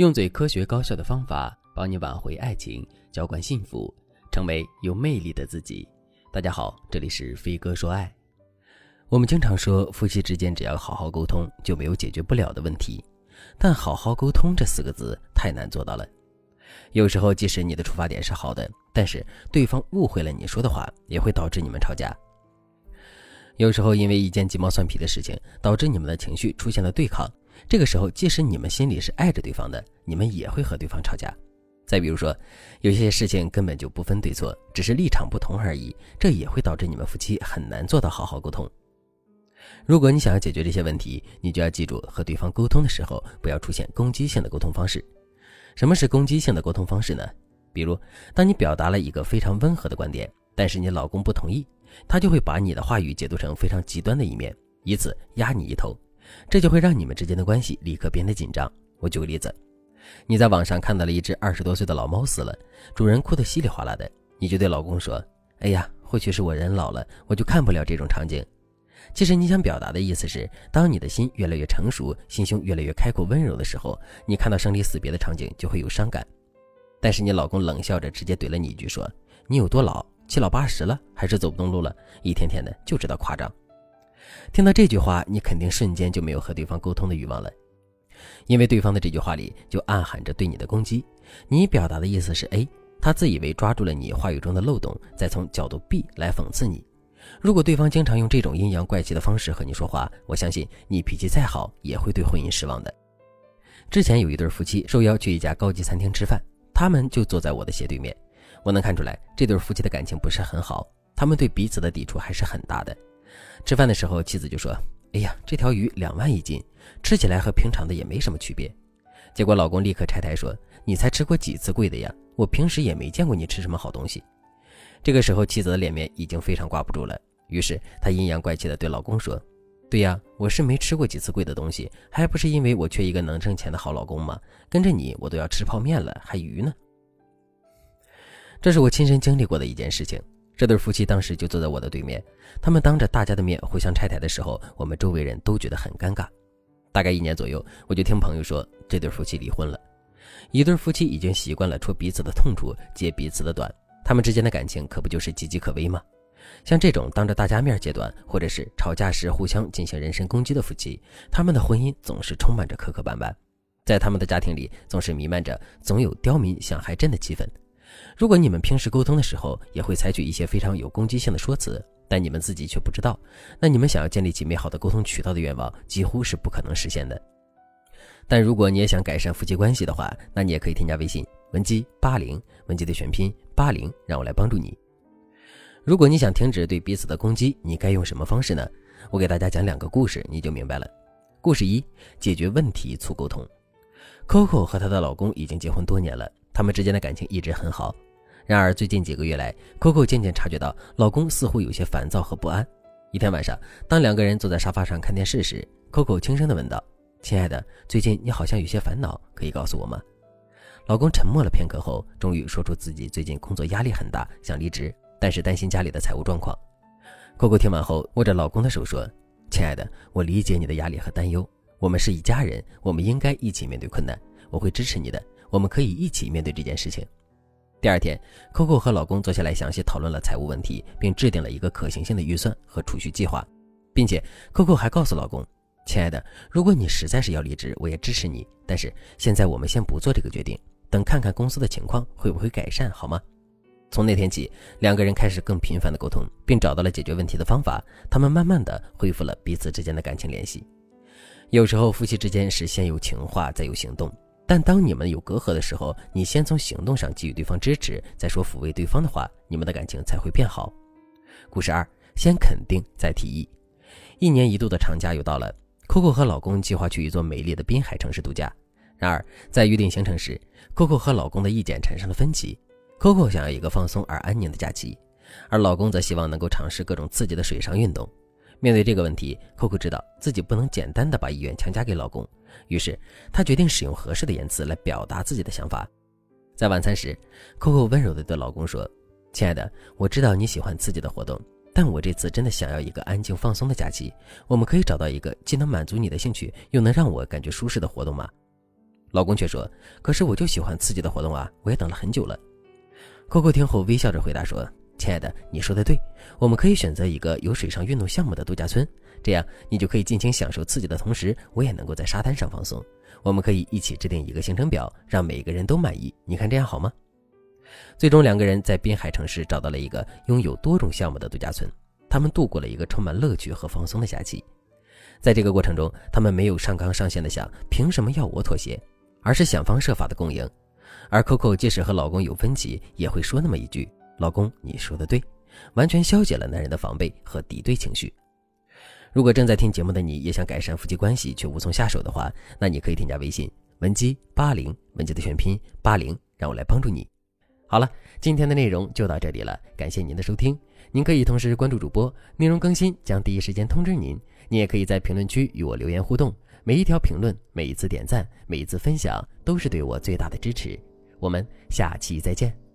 用最科学高效的方法帮你挽回爱情，浇灌幸福，成为有魅力的自己。大家好，这里是飞哥说爱。我们经常说，夫妻之间只要好好沟通，就没有解决不了的问题。但好好沟通这四个字太难做到了。有时候，即使你的出发点是好的，但是对方误会了你说的话，也会导致你们吵架。有时候，因为一件鸡毛蒜皮的事情，导致你们的情绪出现了对抗。这个时候，即使你们心里是爱着对方的，你们也会和对方吵架。再比如说，有些事情根本就不分对错，只是立场不同而已，这也会导致你们夫妻很难做到好好沟通。如果你想要解决这些问题，你就要记住，和对方沟通的时候不要出现攻击性的沟通方式。什么是攻击性的沟通方式呢？比如，当你表达了一个非常温和的观点，但是你老公不同意，他就会把你的话语解读成非常极端的一面，以此压你一头。这就会让你们之间的关系立刻变得紧张。我举个例子，你在网上看到了一只二十多岁的老猫死了，主人哭得稀里哗啦的，你就对老公说：“哎呀，或许是我人老了，我就看不了这种场景。”其实你想表达的意思是，当你的心越来越成熟，心胸越来越开阔、温柔的时候，你看到生离死别的场景就会有伤感。但是你老公冷笑着直接怼了你一句说：“你有多老？七老八十了，还是走不动路了？一天天的就知道夸张。”听到这句话，你肯定瞬间就没有和对方沟通的欲望了，因为对方的这句话里就暗含着对你的攻击。你表达的意思是 A，他自以为抓住了你话语中的漏洞，再从角度 B 来讽刺你。如果对方经常用这种阴阳怪气的方式和你说话，我相信你脾气再好也会对婚姻失望的。之前有一对夫妻受邀去一家高级餐厅吃饭，他们就坐在我的斜对面，我能看出来这对夫妻的感情不是很好，他们对彼此的抵触还是很大的。吃饭的时候，妻子就说：“哎呀，这条鱼两万一斤，吃起来和平常的也没什么区别。”结果老公立刻拆台说：“你才吃过几次贵的呀？我平时也没见过你吃什么好东西。”这个时候，妻子的脸面已经非常挂不住了，于是她阴阳怪气的对老公说：“对呀，我是没吃过几次贵的东西，还不是因为我缺一个能挣钱的好老公吗？跟着你，我都要吃泡面了，还鱼呢。”这是我亲身经历过的一件事情。这对夫妻当时就坐在我的对面，他们当着大家的面互相拆台的时候，我们周围人都觉得很尴尬。大概一年左右，我就听朋友说这对夫妻离婚了。一对夫妻已经习惯了戳彼此的痛处，揭彼此的短，他们之间的感情可不就是岌岌可危吗？像这种当着大家面揭短，或者是吵架时互相进行人身攻击的夫妻，他们的婚姻总是充满着磕磕绊绊，在他们的家庭里总是弥漫着总有刁民想害朕的气氛。如果你们平时沟通的时候也会采取一些非常有攻击性的说辞，但你们自己却不知道，那你们想要建立起美好的沟通渠道的愿望几乎是不可能实现的。但如果你也想改善夫妻关系的话，那你也可以添加微信文姬八零，文姬的全拼八零，让我来帮助你。如果你想停止对彼此的攻击，你该用什么方式呢？我给大家讲两个故事，你就明白了。故事一：解决问题促沟通。Coco 和她的老公已经结婚多年了。他们之间的感情一直很好，然而最近几个月来，Coco 渐渐察觉到老公似乎有些烦躁和不安。一天晚上，当两个人坐在沙发上看电视时，Coco 轻声地问道：“亲爱的，最近你好像有些烦恼，可以告诉我吗？”老公沉默了片刻后，终于说出自己最近工作压力很大，想离职，但是担心家里的财务状况。Coco 听完后，握着老公的手说：“亲爱的，我理解你的压力和担忧，我们是一家人，我们应该一起面对困难，我会支持你的。”我们可以一起面对这件事情。第二天，Coco 和老公坐下来详细讨论了财务问题，并制定了一个可行性的预算和储蓄计划，并且 Coco 还告诉老公：“亲爱的，如果你实在是要离职，我也支持你。但是现在我们先不做这个决定，等看看公司的情况会不会改善，好吗？”从那天起，两个人开始更频繁的沟通，并找到了解决问题的方法。他们慢慢的恢复了彼此之间的感情联系。有时候夫妻之间是先有情话，再有行动。但当你们有隔阂的时候，你先从行动上给予对方支持，再说抚慰对方的话，你们的感情才会变好。故事二：先肯定再提议。一年一度的长假又到了，Coco 和老公计划去一座美丽的滨海城市度假。然而，在预定行程时，Coco 和老公的意见产生了分歧。Coco 想要一个放松而安宁的假期，而老公则希望能够尝试各种刺激的水上运动。面对这个问题，Coco 知道自己不能简单的把意愿强加给老公。于是，她决定使用合适的言辞来表达自己的想法。在晚餐时，Coco 温柔地对老公说：“亲爱的，我知道你喜欢刺激的活动，但我这次真的想要一个安静放松的假期。我们可以找到一个既能满足你的兴趣，又能让我感觉舒适的活动吗老公却说：“可是我就喜欢刺激的活动啊，我也等了很久了。”Coco 听后微笑着回答说：“亲爱的，你说的对，我们可以选择一个有水上运动项目的度假村，这样你就可以尽情享受刺激的同时，我也能够在沙滩上放松。我们可以一起制定一个行程表，让每个人都满意。你看这样好吗？”最终，两个人在滨海城市找到了一个拥有多种项目的度假村，他们度过了一个充满乐趣和放松的假期。在这个过程中，他们没有上纲上线的想凭什么要我妥协。而是想方设法的共赢，而 Coco 即使和老公有分歧，也会说那么一句：“老公，你说的对。”完全消解了男人的防备和敌对情绪。如果正在听节目的你也想改善夫妻关系却无从下手的话，那你可以添加微信文姬八零，文姬的全拼八零，让我来帮助你。好了，今天的内容就到这里了，感谢您的收听。您可以同时关注主播，内容更新将第一时间通知您。您也可以在评论区与我留言互动。每一条评论，每一次点赞，每一次分享，都是对我最大的支持。我们下期再见。